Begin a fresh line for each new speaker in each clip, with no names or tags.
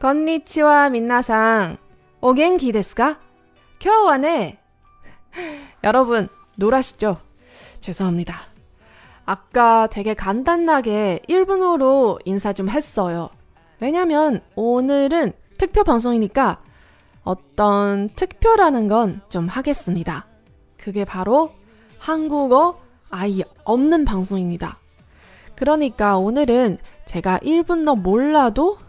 こんにちは、皆さん。お元気ですか今日はね、여러분놀아시죠죄송합니다 아까 되게 간단하게 일본어로 인사 좀 했어요. 왜냐면 오늘은 특별 방송이니까 어떤 특별하는 건 좀 하겠습니다. 그게 바로 한국어 아예 없는 방송입니다. 그러니까 오늘은 제가 일본어 몰라도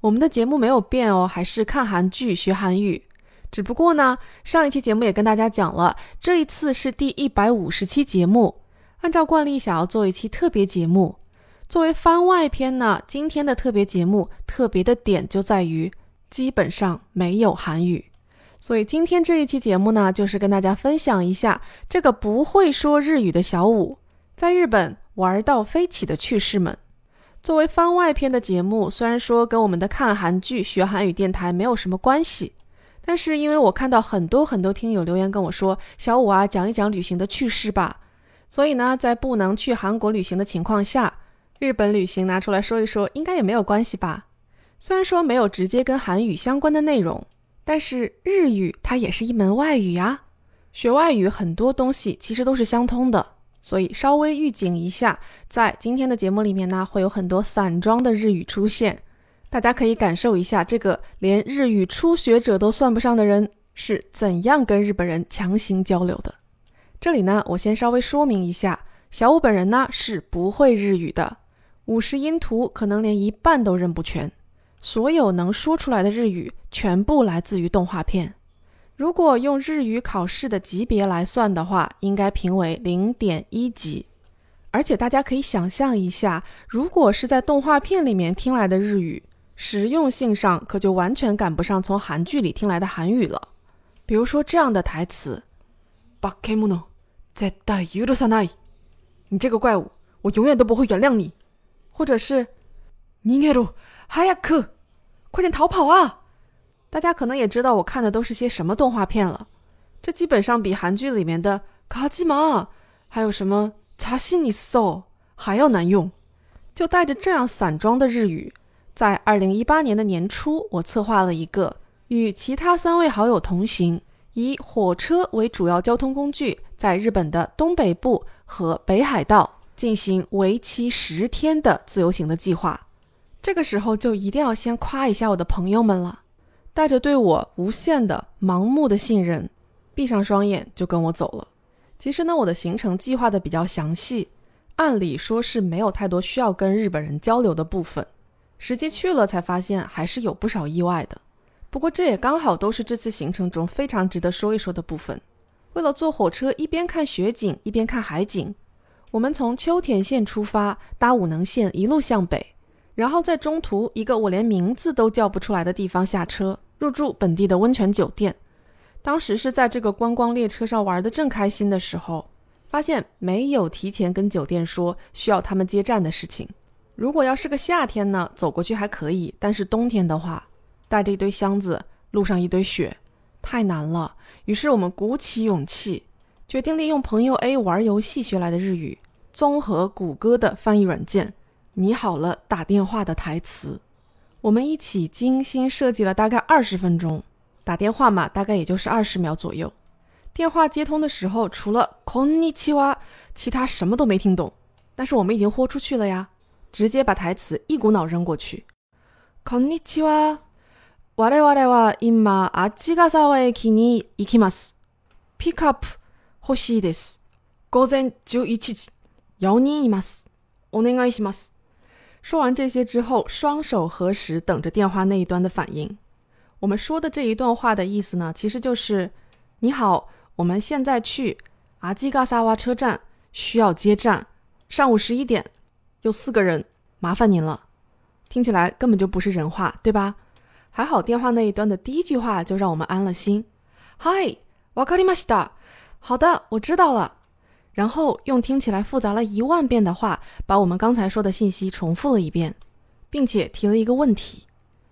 我们的节目没有变哦，还是看韩剧学韩语。只不过呢，上一期节目也跟大家讲了，这一次是第一百五十期节目。按照惯例，想要做一期特别节目，作为番外篇呢。今天的特别节目特别的点就在于，基本上没有韩语。所以今天这一期节目呢，就是跟大家分享一下这个不会说日语的小五在日本玩到飞起的趣事们。作为番外篇的节目，虽然说跟我们的看韩剧学韩语电台没有什么关系。但是因为我看到很多很多听友留言跟我说，小五啊，讲一讲旅行的趣事吧。所以呢，在不能去韩国旅行的情况下，日本旅行拿出来说一说，应该也没有关系吧。虽然说没有直接跟韩语相关的内容，但是日语它也是一门外语呀。学外语很多东西其实都是相通的，所以稍微预警一下，在今天的节目里面呢，会有很多散装的日语出现。大家可以感受一下，这个连日语初学者都算不上的人是怎样跟日本人强行交流的。这里呢，我先稍微说明一下，小五本人呢是不会日语的，五十音图可能连一半都认不全，所有能说出来的日语全部来自于动画片。如果用日语考试的级别来算的话，应该评为零点一级。而且大家可以想象一下，如果是在动画片里面听来的日语。实用性上可就完全赶不上从韩剧里听来的韩语了。比如说这样的台词：“バケモノ絶対許さない。”你这个怪物，我永远都不会原谅你。或者是“逃げろ、早く，快点逃跑啊！” 大家可能也知道我看的都是些什么动画片了。这基本上比韩剧里面的“卡基玛”还有什么“查西尼索”还要难用。就带着这样散装的日语。在二零一八年的年初，我策划了一个与其他三位好友同行，以火车为主要交通工具，在日本的东北部和北海道进行为期十天的自由行的计划。这个时候就一定要先夸一下我的朋友们了，带着对我无限的盲目的信任，闭上双眼就跟我走了。其实呢，我的行程计划的比较详细，按理说是没有太多需要跟日本人交流的部分。实际去了才发现，还是有不少意外的。不过这也刚好都是这次行程中非常值得说一说的部分。为了坐火车一边看雪景一边看海景，我们从秋田县出发，搭武能线一路向北，然后在中途一个我连名字都叫不出来的地方下车，入住本地的温泉酒店。当时是在这个观光列车上玩的正开心的时候，发现没有提前跟酒店说需要他们接站的事情。如果要是个夏天呢，走过去还可以；但是冬天的话，带着一堆箱子，路上一堆雪，太难了。于是我们鼓起勇气，决定利用朋友 A 玩游戏学来的日语，综合谷歌的翻译软件，拟好了打电话的台词。我们一起精心设计了大概二十分钟，打电话嘛，大概也就是二十秒左右。电话接通的时候，除了こんにちは，其他什么都没听懂。但是我们已经豁出去了呀。直接把台词一股脑扔过去。こんにちは。我々は今足ヶ沢駅に行きます。ピックアップ欲しいです。午前十一時、4人います。お願いします。 说完这些之后，双手合十，等着电话那一端的反应。我们说的这一段话的意思呢，其实就是：你好，我们现在去阿基嘎萨瓦车站，需要接站。上午十一点。有四个人，麻烦您了。听起来根本就不是人话，对吧？ 还好电话那一端的第一句话就让我们安了心。嗨，わかりました。好的，我知道了。 然后用听起来复杂了一万遍的话，把我们刚才说的信息重复了一遍，并且提了一个问题。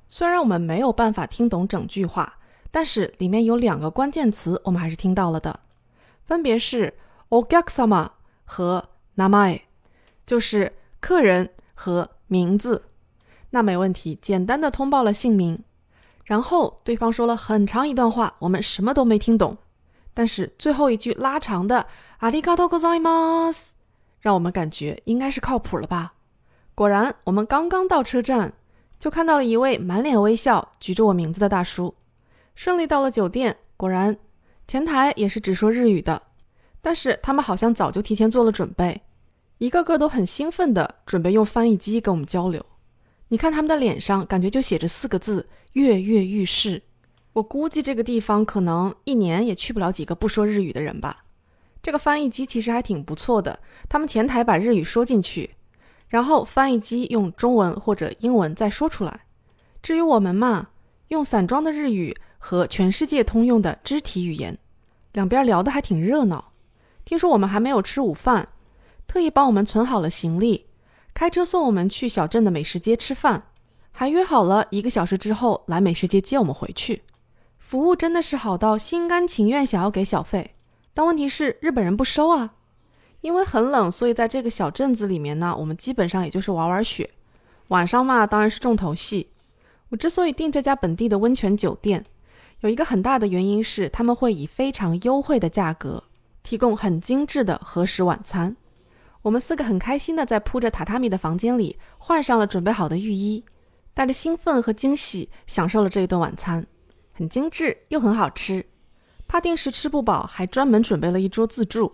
虽然我们没有办法听懂整句话，但是里面有两个关键词我们还是听到了的，分别是 o g a k s a m a 和名前，就是客人和名字。那没问题，简单的通报了姓名。然后对方说了很长一段话，我们什么都没听懂。但是最后一句拉长的“ありがとうございます”，让我们感觉应该是靠谱了吧？果然，我们刚刚到车站，就看到了一位满脸微笑、举着我名字的大叔。顺利到了酒店，果然前台也是只说日语的，但是他们好像早就提前做了准备，一个个都很兴奋的准备用翻译机跟我们交流。你看他们的脸上，感觉就写着四个字：跃跃欲试。 我估计这个地方可能一年也去不了几个不说日语的人吧。这个翻译机其实还挺不错的，他们前台把日语说进去，然后翻译机用中文或者英文再说出来。至于我们嘛，用散装的日语和全世界通用的肢体语言，两边聊得还挺热闹。听说我们还没有吃午饭，特意帮我们存好了行李。开车送我们去小镇的美食街吃饭，还约好了一个小时之后来美食街接我们回去。服务真的是好到心甘情愿想要给小费，但问题是日本人不收啊。因为很冷，所以在这个小镇子里面呢，我们基本上也就是玩玩雪。晚上嘛，当然是重头戏。我之所以订这家本地的温泉酒店，有一个很大的原因是他们会以非常优惠的价格提供很精致的和食晚餐。我们四个很开心的在铺着榻榻米的房间里换上了准备好的浴衣，带着兴奋和惊喜享受了这一顿晚餐，很精致又很好吃。怕定时吃不饱，还专门准备了一桌自助。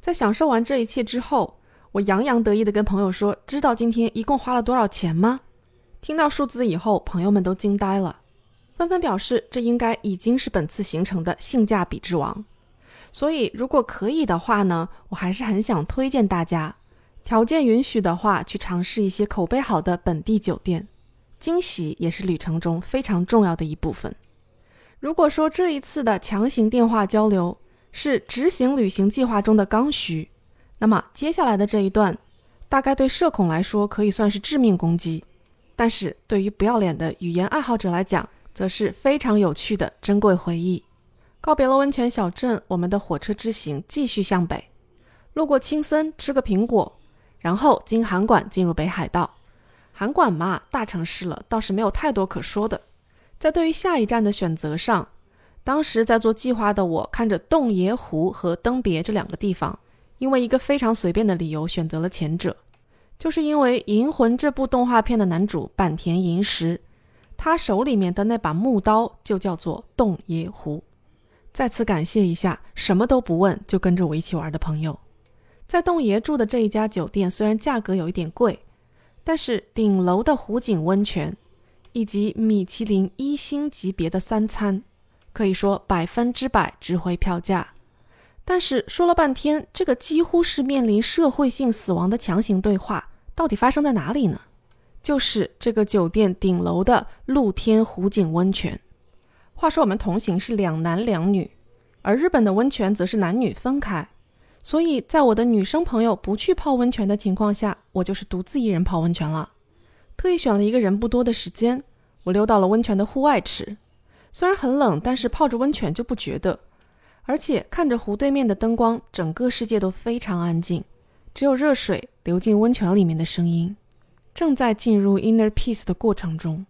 在享受完这一切之后，我洋洋得意地跟朋友说：“知道今天一共花了多少钱吗？”听到数字以后，朋友们都惊呆了，纷纷表示这应该已经是本次行程的性价比之王。所以，如果可以的话呢，我还是很想推荐大家，条件允许的话，去尝试一些口碑好的本地酒店。惊喜也是旅程中非常重要的一部分。如果说这一次的强行电话交流是执行旅行计划中的刚需，那么接下来的这一段，大概对社恐来说可以算是致命攻击，但是对于不要脸的语言爱好者来讲，则是非常有趣的珍贵回忆。告别了温泉小镇，我们的火车之行继续向北，路过青森吃个苹果，然后经函馆进入北海道。函馆嘛，大城市了，倒是没有太多可说的。在对于下一站的选择上，当时在做计划的我看着洞爷湖和登别这两个地方，因为一个非常随便的理由选择了前者，就是因为《银魂》这部动画片的男主坂田银时，他手里面的那把木刀就叫做洞爷湖。再次感谢一下，什么都不问就跟着我一起玩的朋友。在洞爷住的这一家酒店，虽然价格有一点贵，但是顶楼的湖景温泉以及米其林一星级别的三餐，可以说百分之百值回票价。但是说了半天，这个几乎是面临社会性死亡的强行对话，到底发生在哪里呢？就是这个酒店顶楼的露天湖景温泉。话说我们同行是两男两女，而日本的温泉则是男女分开，所以在我的女生朋友不去泡温泉的情况下，我就是独自一人泡温泉了。特意选了一个人不多的时间，我溜到了温泉的户外池。虽然很冷，但是泡着温泉就不觉得，而且看着湖对面的灯光，整个世界都非常安静，只有热水流进温泉里面的声音。正在进入 inner peace 的过程中，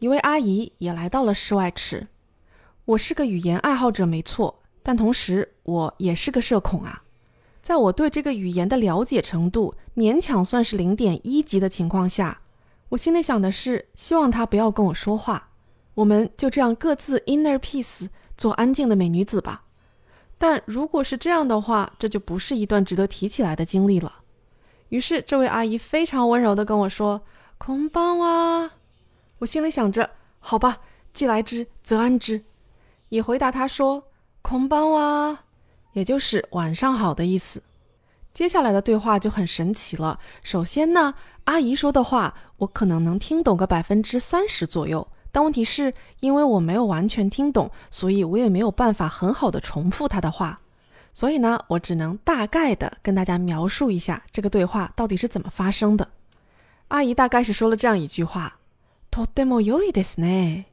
一位阿姨也来到了室外池。我是个语言爱好者，没错，但同时我也是个社恐啊。在我对这个语言的了解程度勉强算是零点一级的情况下，我心里想的是，希望他不要跟我说话，我们就这样各自 inner peace 做安静的美女子吧。但如果是这样的话，这就不是一段值得提起来的经历了。于是这位阿姨非常温柔地跟我说：“空棒啊！”我心里想着，好吧，既来之则安之。也回答他说：“空班哇，也就是晚上好的意思。”接下来的对话就很神奇了。首先呢，阿姨说的话我可能能听懂个百分之三十左右， 但问题是因为我没有完全听懂，所以我也没有办法很好的重复他的话。所以呢，我只能大概的跟大家描述一下这个对话到底是怎么发生的。阿姨大概是说了这样一句话：“とても良いですね。”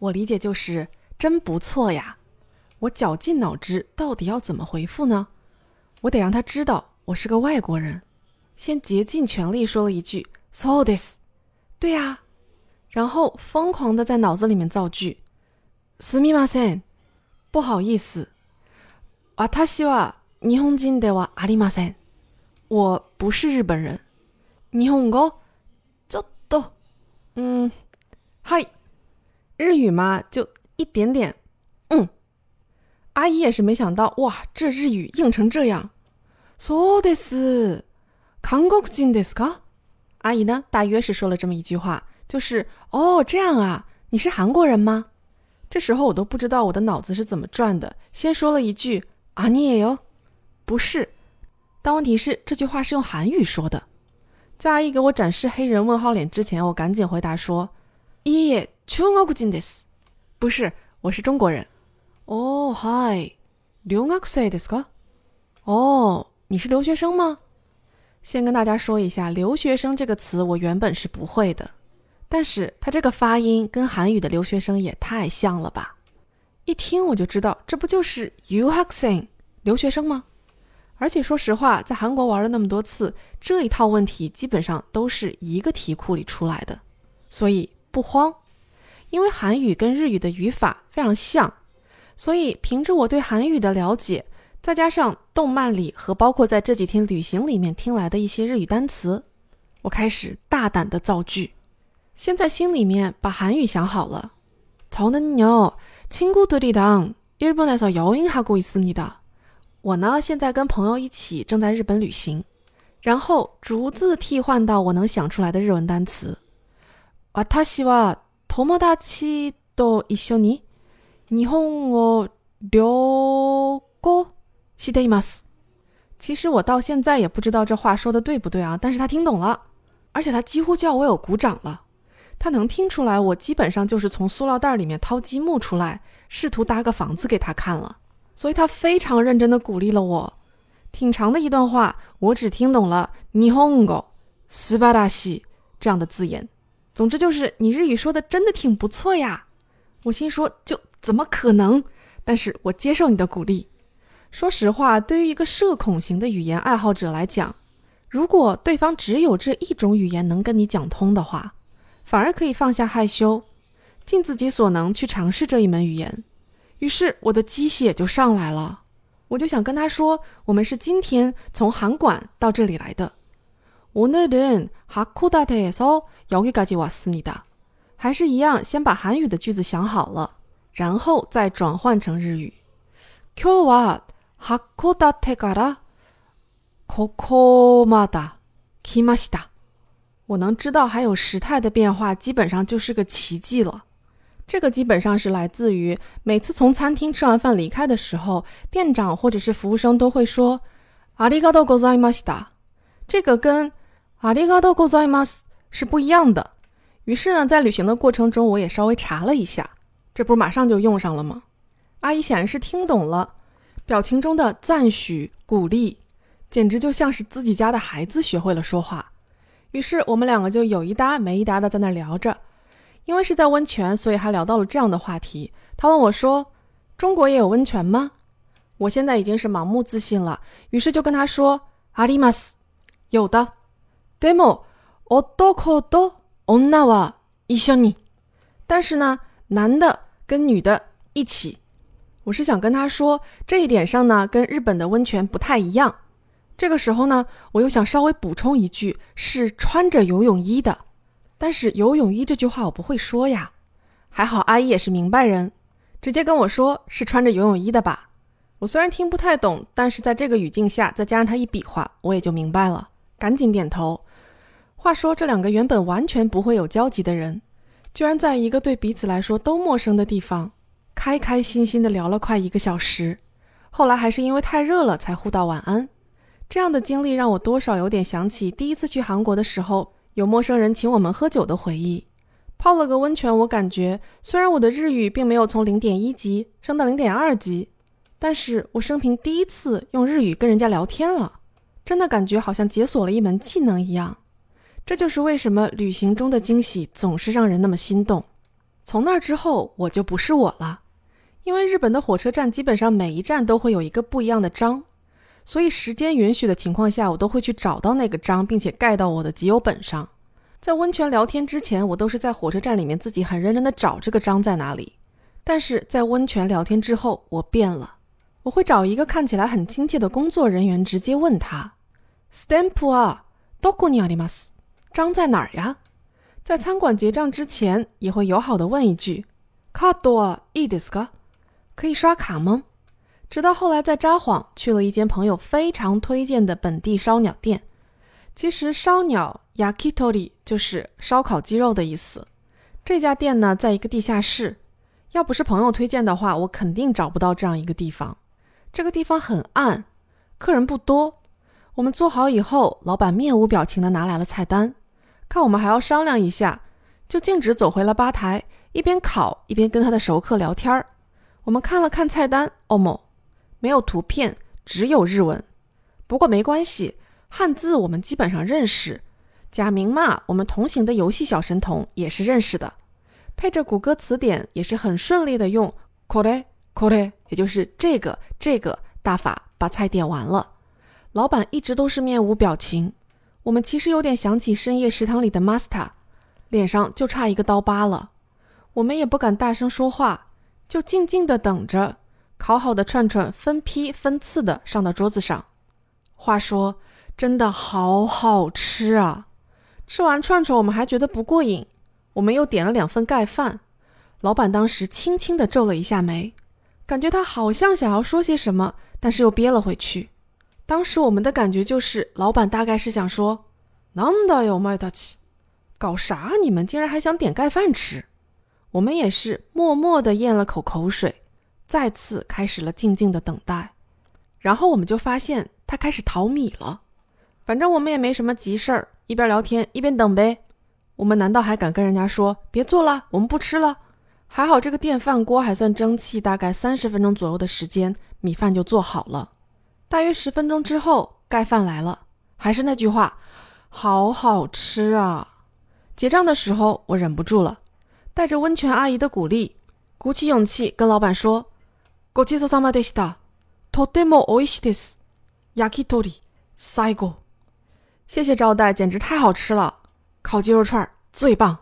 我理解就是真不错呀。我绞尽脑汁，到底要怎么回复呢？我得让他知道 我是个外国人。先竭尽全力说了一句 “so this”，对呀，然后疯狂的在脑子里面造句：“すみません，不好意思。”私は日本人ではありません。我不是日本人。日本語ちょっと，嗯，嗨，日语嘛，就一点点，嗯。阿姨也是没想到，哇，这日语硬成这样。 そうです。韓国人ですか？阿姨呢，大约是说了这么一句话，就是哦，这样啊，你是韩国人吗？这时候我都不知道我的脑子是怎么转的，先说了一句。啊，你也有？不是，但问题是这句话是用韩语说的。在阿姨给我展示黑人问号脸之前，我赶紧回答说：“耶，中国人です。”不是，我是中国人。哦，嗨，留学生ですか？哦， 你是留学生吗？先跟大家说一下，“留学生”这个词我原本是不会的，但是它这个发音跟韩语的留学生也太像了吧。一听我就知道，这不就是 u h a k s i n 留学生吗？而且说实话，在韩国玩了那么多次，这一套问题基本上都是一个题库里出来的，所以不慌。因为韩语跟日语的语法非常像，所以凭着我对韩语的了解，再加上动漫里和包括在这几天旅行里面听来的一些日语单词，我开始大胆的造句。先在心里面把韩语想好了，曹能牛。친구들이랑일본에서여행하고있습니다我呢，现在跟朋友一起正在日本旅行，然后逐字替换到我能想出来的日文单词。私は友達と一緒に日本を旅行 しています。其实我到现在也不知道这话说的对不对啊，但是他听懂了，而且他几乎就要为我鼓掌了。他能听出来，我基本上就是从塑料袋里面掏积木出来，试图搭个房子给他看了，所以他非常认真的鼓励了我。挺长的一段话，我只听懂了“日本語素晴らしい”这样的字眼。总之就是你日语说的真的挺不错呀。我心说就怎么可能？但是我接受你的鼓励。 说实话，对于一个社恐型的语言爱好者来讲，如果对方只有这一种语言能跟你讲通的话，反而可以放下害羞，尽自己所能去尝试这一门语言。于是我的鸡血就上来了，我就想跟他说：“我们是今天从韩馆到这里来的。”오늘은하코다테에서여기까지왔습니다还是一样，先把韩语的句子想好了，然后再转换成日语。今日は 函館からここまで来ました。我能知道还有时态的变化，基本上就是个奇迹了。这个基本上是来自于每次从餐厅吃完饭离开的时候，店长或者是服务生都会说“ありがとうございました”。这个跟“ありがとうございます”是不一样的。于是呢，在旅行的过程中，我也稍微查了一下，这不是马上就用上了吗？阿姨显然是听懂了， 表情中的赞许、鼓励，简直就像是自己家的孩子学会了说话。于是我们两个就有一搭没一搭的在那聊着，因为是在温泉，所以还聊到了这样的话题。他问我说：“中国也有温泉吗？”我现在已经是盲目自信了，于是就跟他说：“あります，有的。でも、男と女は一緒に。但是呢，男的跟女的一起。 我是想跟他说，这一点上呢，跟日本的温泉不太一样。”这个时候呢，我又想稍微补充一句，是穿着游泳衣的。但是游泳衣这句话我不会说呀。还好阿姨也是明白人，直接跟我说是穿着游泳衣的吧。我虽然听不太懂，但是在这个语境下，再加上他一比划，我也就明白了，赶紧点头。话说这两个原本完全不会有交集的人，居然在一个对彼此来说都陌生的地方，开开心心的聊了快一个小时。后来还是因为太热了，才互道晚安。这样的经历让我多少有点想起第一次去韩国的时候，有陌生人请我们喝酒的回忆。泡了个温泉，我感觉虽然我的日语并没有从零点一级升到零点二级，但是我生平第一次用日语跟人家聊天了，真的感觉好像解锁了一门技能一样。这就是为什么旅行中的惊喜总是让人那么心动。从那之后，我就不是我了，因为日本的火车站基本上每一站都会有一个不一样的章，所以时间允许的情况下，我都会去找到那个章，并且盖到我的集邮本上。在温泉聊天之前，我都是在火车站里面自己很认真的找这个章在哪里。但是在温泉聊天之后，我变了，我会找一个看起来很亲切的工作人员，直接问他：“Stamp 啊，どこにあります？章在哪儿呀？”在餐馆结账之前，也会友好的问一句：“カードはいいですか？ 可以刷卡吗？”直到后来在札幌去了一间朋友非常推荐的本地烧鸟店。其实烧鸟 yakitori 就是烧烤鸡肉的意思。这家店呢，在一个地下室。要不是朋友推荐的话，我肯定找不到这样一个地方。这个地方很暗，客人不多。我们做好以后，老板面无表情的拿来了菜单，看我们还要商量一下，就径直走回了吧台，一边烤一边跟他的熟客聊天儿。我们看了看菜单，哦莫，没有图片，只有日文。不过没关系。汉字我们基本上认识，假名嘛，我们同行的游戏小神童也是认识的，配着谷歌词典也是很顺利的用 kore kore，也就是这个这个大法把菜点完了。老板一直都是面无表情，我们其实有点想起深夜食堂里的 master，脸上就差一个刀疤了。我们也不敢大声说话，就静静的等着烤好的串串分批分次的上到桌子上。话说。真的好好吃啊！吃完串串，我们还觉得不过瘾，我们又点了两份盖饭。老板当时轻轻地皱了一下眉，感觉他好像想要说些什么，但是又憋了回去。当时我们的感觉就是，老板大概是想说：“难道有卖得起？搞啥？你们竟然还想点盖饭吃？”我们也是默默地咽了口口水，再次开始了静静的等待。然后我们就发现他开始淘米了。反正我们也没什么急事儿，一边聊天一边等呗。我们难道还敢跟人家说别做了，我们不吃了？还好这个电饭锅还算争气，大概三十分钟左右的时间，米饭就做好了。大约十分钟之后，盖饭来了，还是那句话，好好吃啊！结账的时候，我忍不住了，带着温泉阿姨的鼓励，鼓起勇气跟老板说：“ごちそうさまでした。とても美味しいです。焼き鳥最高。”谢谢招待，简直太好吃了！烤鸡肉串最棒。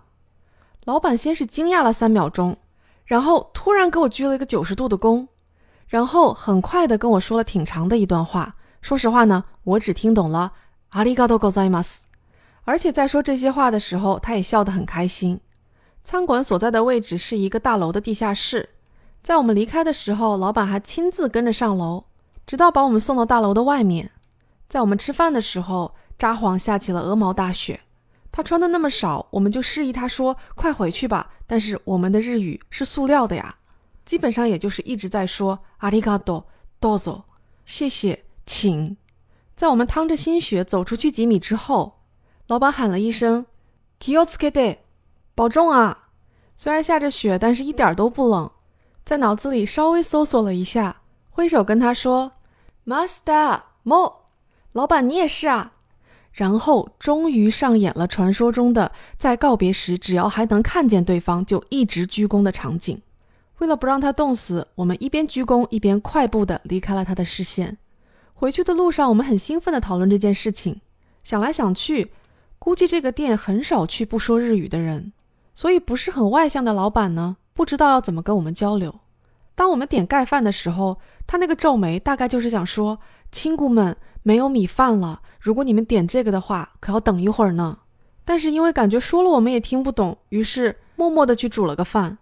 老板先是惊讶了三秒钟，然后突然给我鞠了一个九十度的躬，然后很快的跟我说了挺长的一段话。说实话呢，我只听懂了阿里嘎多ございます。而且在说这些话的时候，他也笑得很开心。 餐馆所在的位置是一个大楼的地下室，在我们离开的时候，老板还亲自跟着上楼，直到把我们送到大楼的外面。在我们吃饭的时候。札幌下起了鹅毛大雪，他穿的那么少，我们就示意他说：“快回去吧。”但是我们的日语是塑料的呀，基本上也就是一直在说“阿里嘎多，どうぞ”，谢谢，请。在我们趟着新雪走出去几米之后，老板喊了一声“気をつけて”， 保重啊！虽然下着雪，但是一点都不冷。在脑子里稍微搜索了一下，挥手跟他说：“Master Mo，老板你也是啊。”然后终于上演了传说中的在告别时，只要还能看见对方，就一直鞠躬的场景。为了不让他冻死，我们一边鞠躬一边快步的离开了他的视线。回去的路上，我们很兴奋的讨论这件事情。想来想去，估计这个店很少去不说日语的人，所以不是很外向的老板呢，不知道要怎么跟我们交流。当我们点盖饭的时候，他那个皱眉大概就是想说：“亲姑们，没有米饭了。如果你们点这个的话，可要等一会儿呢。”但是因为感觉说了我们也听不懂，于是默默的去煮了个饭。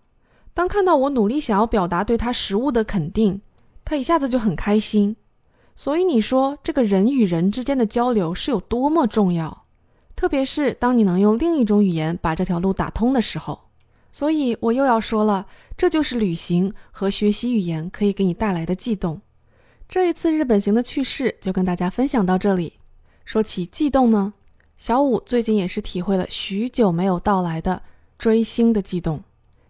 当看到我努力想要表达对他食物的肯定，他一下子就很开心。所以你说这个人与人之间的交流是有多么重要，特别是当你能用另一种语言把这条路打通的时候。所以我又要说了，这就是旅行和学习语言可以给你带来的悸动。这一次日本行的趣事就跟大家分享到这里。说起悸动呢，小五最近也是体会了许久没有到来的追星的悸动。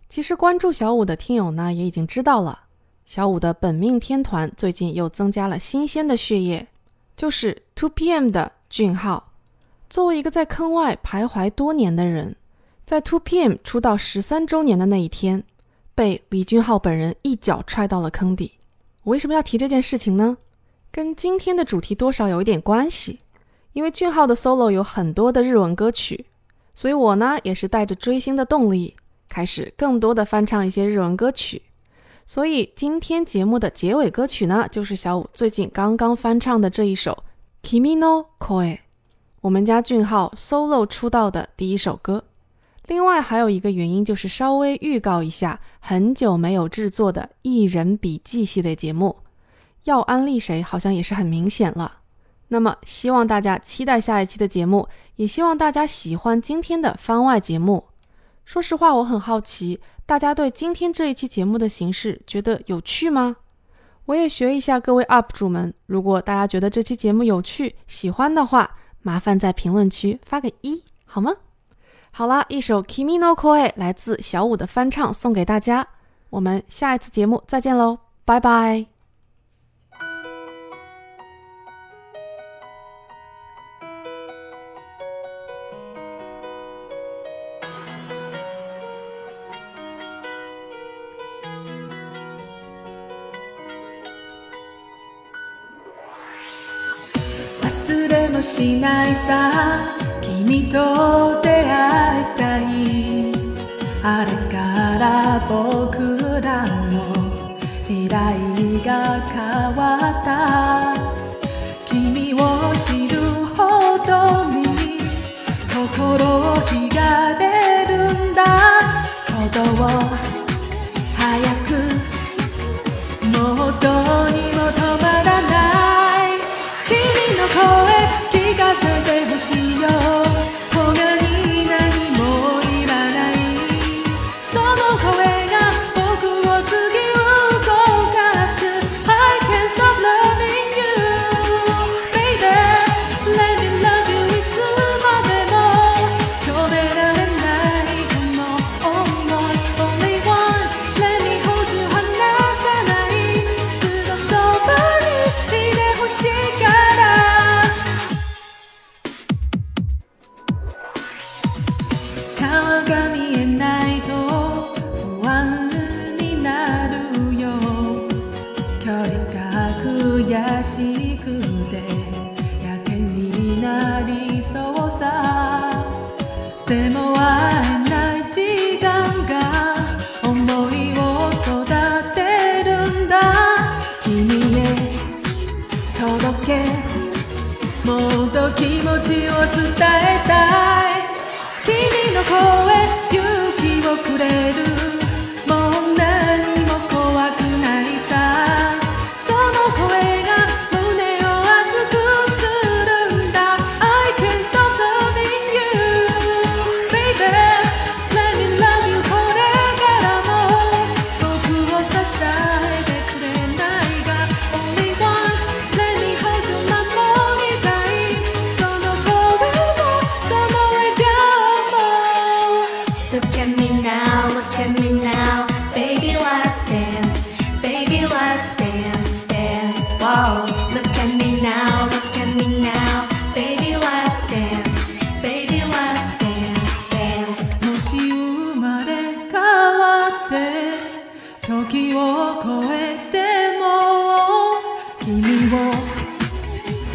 其实关注小五的听友呢，也已经知道了，小五的本命天团最近又增加了新鲜的血液，就是 Two PM 的俊浩。作为一个在坑外徘徊多年的人，在 Two PM 出道十三周年的那一天，被李俊浩本人一脚踹到了坑底。我为什么要提这件事情呢？跟今天的主题多少有一点关系。因为俊浩的 solo 有很多的日文歌曲，所以我呢也是带着追星的动力，开始更多的翻唱一些日文歌曲。所以今天节目的结尾歌曲呢，就是小五最近刚刚翻唱的这一首《Kimi no Koi》，我们家俊浩 solo 出道的第一首歌。另外还有一个原因，就是稍微预告一下很久没有制作的艺人笔记系列节目，要安利谁，好像也是很明显了。那么，希望大家期待下一期的节目，也希望大家喜欢今天的番外节目。说实话，我很好奇，大家对今天这一期节目的形式觉得有趣吗？我也学一下各位 UP 主们，如果大家觉得这期节目有趣、喜欢的话，麻烦在评论区发个一，好吗？好啦，一首 Kimi no Koi 来自小五的翻唱送给大家，我们下一次节目再见喽，拜拜。
しないさ。君と出会いたい。あれから僕らの未来が変わった。君を知るほどに心惹かれるんだ。鼓動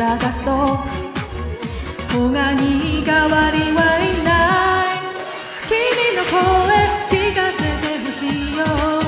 探そう。他に代わりはいない。君の声聞かせてほしいよ。